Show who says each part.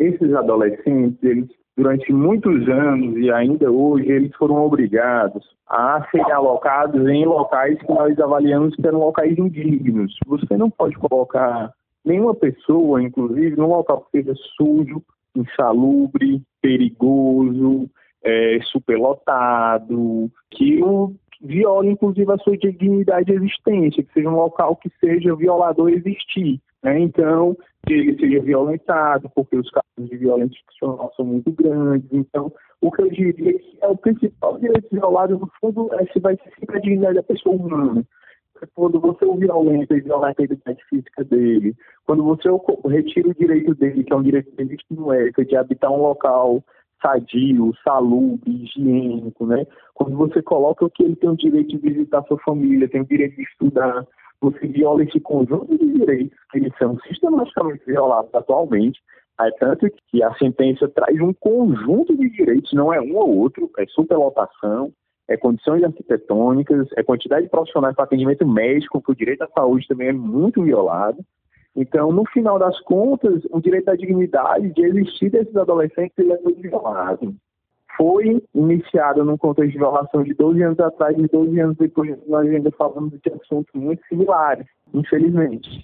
Speaker 1: esses adolescentes, eles durante muitos anos e ainda hoje, eles foram obrigados a serem alocados em locais que nós avaliamos que eram locais indignos. Você não pode colocar nenhuma pessoa, inclusive, num local que seja sujo, insalubre, perigoso, é, superlotado, que o viola inclusive a sua dignidade existência, que seja um local que seja violador existir. Né? Então, que ele seja violentado, porque os casos de violência institucional são muito grandes. Então, o que eu diria que é o principal direito violado, no fundo, é se vai ser sempre a dignidade da pessoa humana. Quando você o violenta e violenta a identidade física dele, quando você retira o direito dele, que é um direito que existe no ética, de habitar um local sadio, salubre, higiênico, né? Quando você coloca que ele tem o direito de visitar sua família, tem o direito de estudar, você viola esse conjunto de direitos que eles são sistematicamente violados atualmente. É tanto que a sentença traz um conjunto de direitos, não é um ou outro, é superlotação, é condições arquitetônicas, é quantidade de profissionais para atendimento médico, que o direito à saúde também é muito violado. Então, no final das contas, o direito à dignidade de existir desses adolescentes ele é muito violado. Foi iniciado num contexto de violação de 12 anos atrás e 12 anos depois nós ainda falamos de assuntos muito similares, infelizmente.